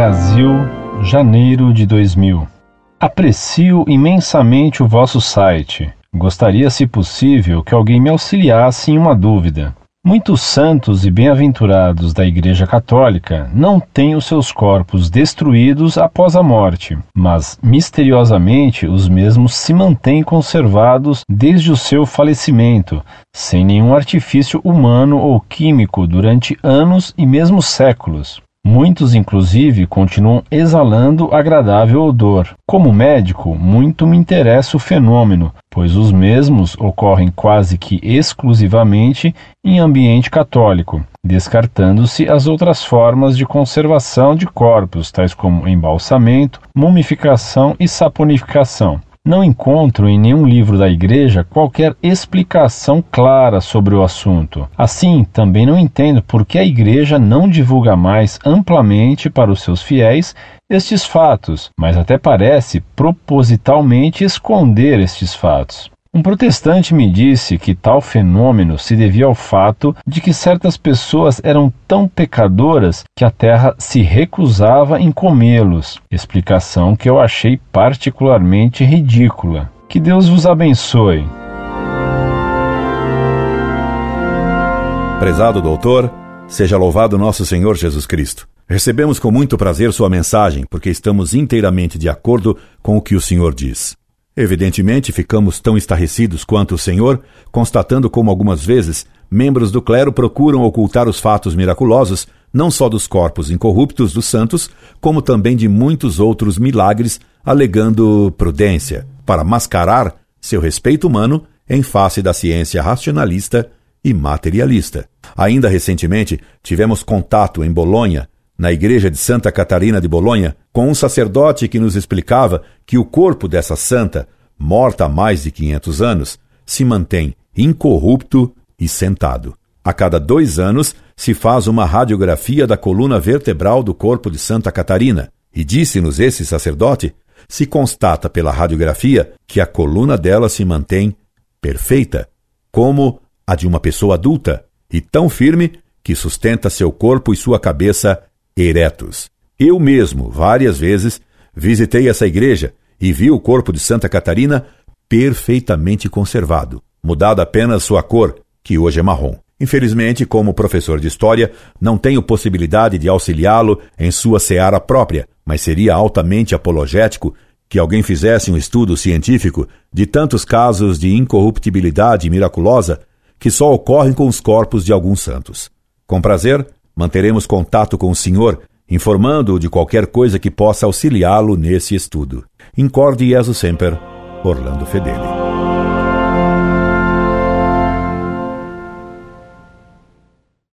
Brasil, janeiro de 2000. Aprecio imensamente o vosso site. Gostaria, se possível, que alguém me auxiliasse em uma dúvida. Muitos santos e bem-aventurados da Igreja Católica não têm os seus corpos destruídos após a morte, mas misteriosamente os mesmos se mantêm conservados desde o seu falecimento, sem nenhum artifício humano ou químico durante anos e mesmo séculos. Muitos, inclusive, continuam exalando agradável odor. Como médico, muito me interessa o fenômeno, pois os mesmos ocorrem quase que exclusivamente em ambiente católico, descartando-se as outras formas de conservação de corpos, tais como embalsamento, mumificação e saponificação. Não encontro em nenhum livro da Igreja qualquer explicação clara sobre o assunto. Assim, também não entendo por que a Igreja não divulga mais amplamente para os seus fiéis estes fatos, mas até parece propositalmente esconder estes fatos. Um protestante me disse que tal fenômeno se devia ao fato de que certas pessoas eram tão pecadoras que a terra se recusava em comê-los, explicação que eu achei particularmente ridícula. Que Deus vos abençoe. Prezado doutor, seja louvado nosso Senhor Jesus Cristo. Recebemos com muito prazer sua mensagem, porque estamos inteiramente de acordo com o que o Senhor diz. Evidentemente, ficamos tão estarrecidos quanto o Senhor, constatando como algumas vezes membros do clero procuram ocultar os fatos miraculosos, não só dos corpos incorruptos dos santos, como também de muitos outros milagres, alegando prudência, para mascarar seu respeito humano em face da ciência racionalista e materialista. Ainda recentemente, tivemos contato em Bolonha na igreja de Santa Catarina de Bolonha, com um sacerdote que nos explicava que o corpo dessa santa, morta há mais de 500 anos, se mantém incorrupto e sentado. A cada dois anos se faz uma radiografia da coluna vertebral do corpo de Santa Catarina, e disse-nos esse sacerdote, se constata pela radiografia que a coluna dela se mantém perfeita, como a de uma pessoa adulta, e tão firme que sustenta seu corpo e sua cabeça eretos. Eu mesmo, várias vezes, visitei essa igreja e vi o corpo de Santa Catarina perfeitamente conservado, mudada apenas sua cor, que hoje é marrom. Infelizmente, como professor de história, não tenho possibilidade de auxiliá-lo em sua seara própria, mas seria altamente apologético que alguém fizesse um estudo científico de tantos casos de incorruptibilidade miraculosa que só ocorrem com os corpos de alguns santos. Com prazer, Manteremos contato com o senhor, informando-o de qualquer coisa que possa auxiliá-lo nesse estudo. Incorde Jesus Semper, Orlando Fedeli.